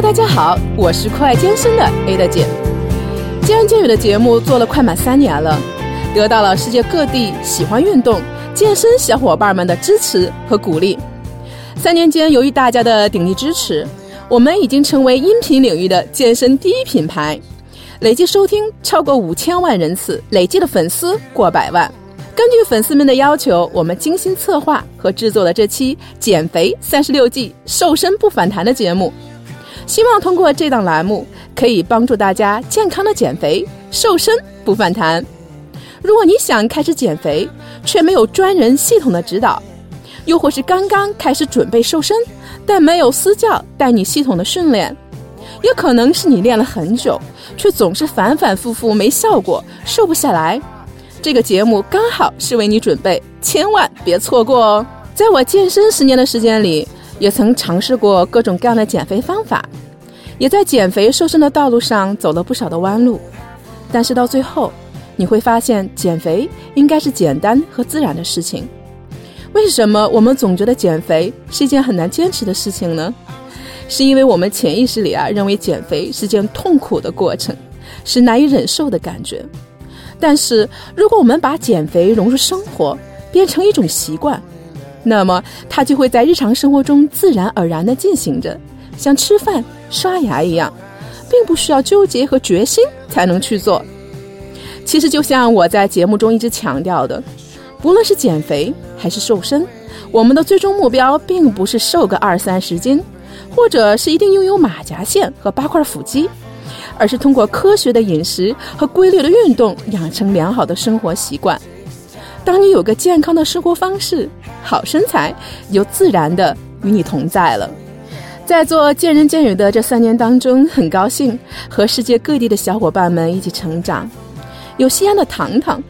大家好，我是酷爱健身的 Ada 姐。健人健语的节目做了快满三年了，得到了世界各地喜欢运动、健身小伙伴们的支持和鼓励。三年间，由于大家的鼎力支持，我们已经成为音频领域的健身第一品牌，累计收听超过五千万人次，累计的粉丝过百万。根据粉丝们的要求，我们精心策划和制作了这期减肥三十六计，瘦身不反弹的节目。希望通过这档栏目，可以帮助大家健康的减肥、瘦身不反弹。如果你想开始减肥，却没有专人系统的指导，又或是刚刚开始准备瘦身，但没有私教带你系统的训练，也可能是你练了很久，却总是反反复复没效果，瘦不下来。这个节目刚好是为你准备，千万别错过哦！在我健身十年的时间里。也曾尝试过各种各样的减肥方法，也在减肥瘦身的道路上走了不少的弯路，但是到最后，你会发现减肥应该是简单和自然的事情。为什么我们总觉得减肥是一件很难坚持的事情呢？是因为我们潜意识里啊认为减肥是件痛苦的过程，是难以忍受的感觉。但是如果我们把减肥融入生活，变成一种习惯。那么，它就会在日常生活中自然而然地进行着，像吃饭、刷牙一样，并不需要纠结和决心才能去做。其实，就像我在节目中一直强调的，不论是减肥还是瘦身，我们的最终目标并不是瘦个二三十斤，或者是一定拥有马甲线和八块腹肌，而是通过科学的饮食和规律的运动，养成良好的生活习惯。当你有个健康的生活方式，好身材就自然的与你同在了。在做见人见语的这三年当中，很高兴和世界各地的小伙伴们一起成长。有西安的糖糖，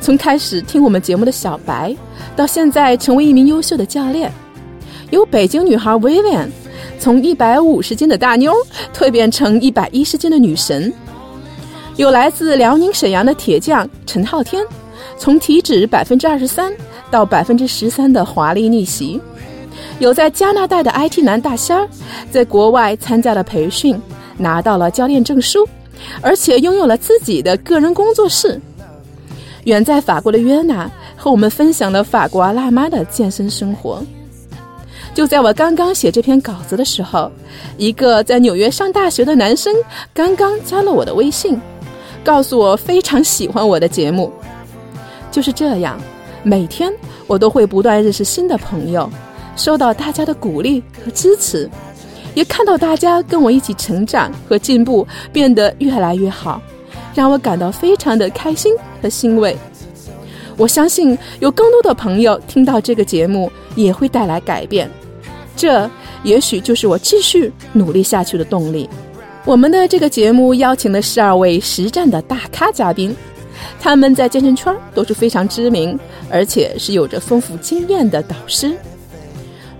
从开始听我们节目的小白，到现在成为一名优秀的教练；有北京女孩 Vivian，从一百五十斤的大妞蜕变成一百一十斤的女神；有来自辽宁沈阳的铁匠陈昊天。从体脂百分之二十三到百分之十三的华丽逆袭，有在加拿大的 IT 男大仙儿，在国外参加了培训，拿到了教练证书，而且拥有了自己的个人工作室。远在法国的约娜和我们分享了法国辣妈的健身生活。就在我刚刚写这篇稿子的时候，一个在纽约上大学的男生刚刚加了我的微信，告诉我非常喜欢我的节目。就是这样，每天我都会不断认识新的朋友，收到大家的鼓励和支持，也看到大家跟我一起成长和进步，变得越来越好，让我感到非常的开心和欣慰。我相信有更多的朋友听到这个节目也会带来改变，这也许就是我继续努力下去的动力。我们的这个节目邀请的十二位实战的大咖嘉宾。他们在健身圈都是非常知名，而且是有着丰富经验的导师。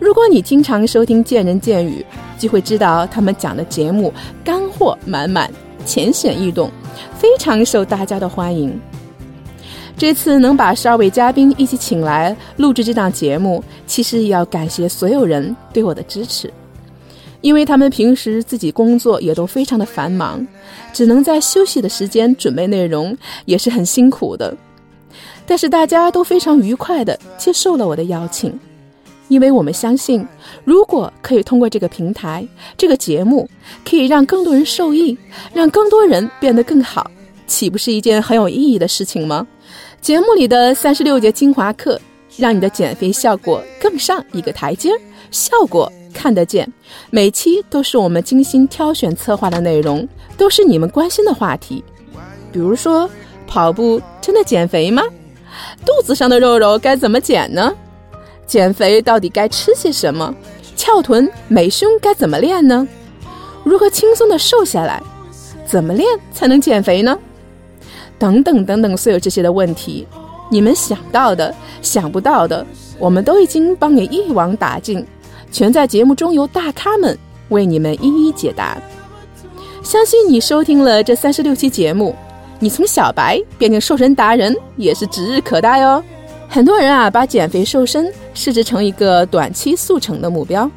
如果你经常收听《见人见语》，就会知道他们讲的节目干货满满、浅显易懂，非常受大家的欢迎。这次能把十二位嘉宾一起请来录制这档节目，其实也要感谢所有人对我的支持。因为他们平时自己工作也都非常的繁忙，只能在休息的时间准备内容，也是很辛苦的。但是大家都非常愉快的接受了我的邀请，因为我们相信，如果可以通过这个平台、这个节目，可以让更多人受益，让更多人变得更好，岂不是一件很有意义的事情吗？节目里的三十六节精华课，让你的减肥效果更上一个台阶，效果。看得见，每期都是我们精心挑选策划的内容，都是你们关心的话题。比如说，跑步真的减肥吗？肚子上的肉肉该怎么减呢？减肥到底该吃些什么？翘臀美胸该怎么练呢？如何轻松的瘦下来？怎么练才能减肥呢？等等等等，所有这些的问题，你们想到的、想不到的，我们都已经帮你一网打尽。全在节目中由大咖们为你们一一解答。相信你收听了这三十六期节目，你从小白变成瘦身达人也是指日可待哦。很多人啊，把减肥瘦身设置成一个短期速成的目标，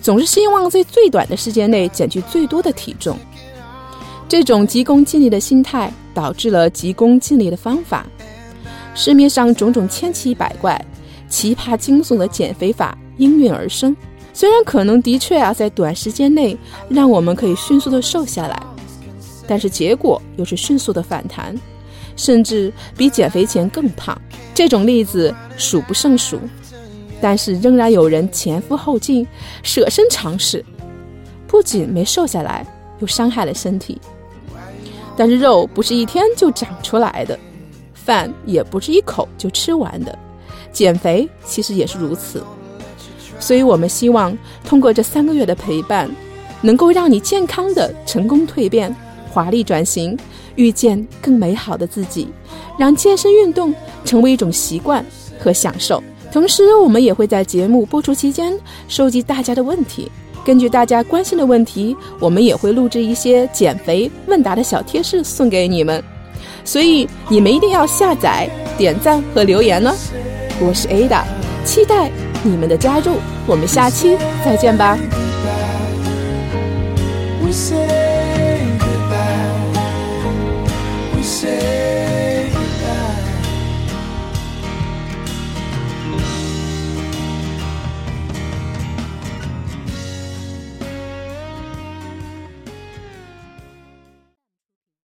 总是希望在最短的时间内减去最多的体重。这种急功近利的心态，导致了急功近利的方法。市面上种种千奇百怪、奇葩惊悚的减肥法应运而生。虽然可能的确啊，在短时间内让我们可以迅速的瘦下来，但是结果又是迅速的反弹，甚至比减肥前更胖。这种例子数不胜数。但是仍然有人前赴后继，舍身尝试，不仅没瘦下来，又伤害了身体。但是肉不是一天就长出来的，饭也不是一口就吃完的，减肥其实也是如此。所以我们希望通过这三个月的陪伴，能够让你健康的成功蜕变、华丽转型，遇见更美好的自己，让健身运动成为一种习惯和享受。同时，我们也会在节目播出期间收集大家的问题，根据大家关心的问题，我们也会录制一些减肥问答的小贴士送给你们。所以你们一定要下载、点赞和留言呢。我是 Ada，期待你们的加入。我们下期再见吧。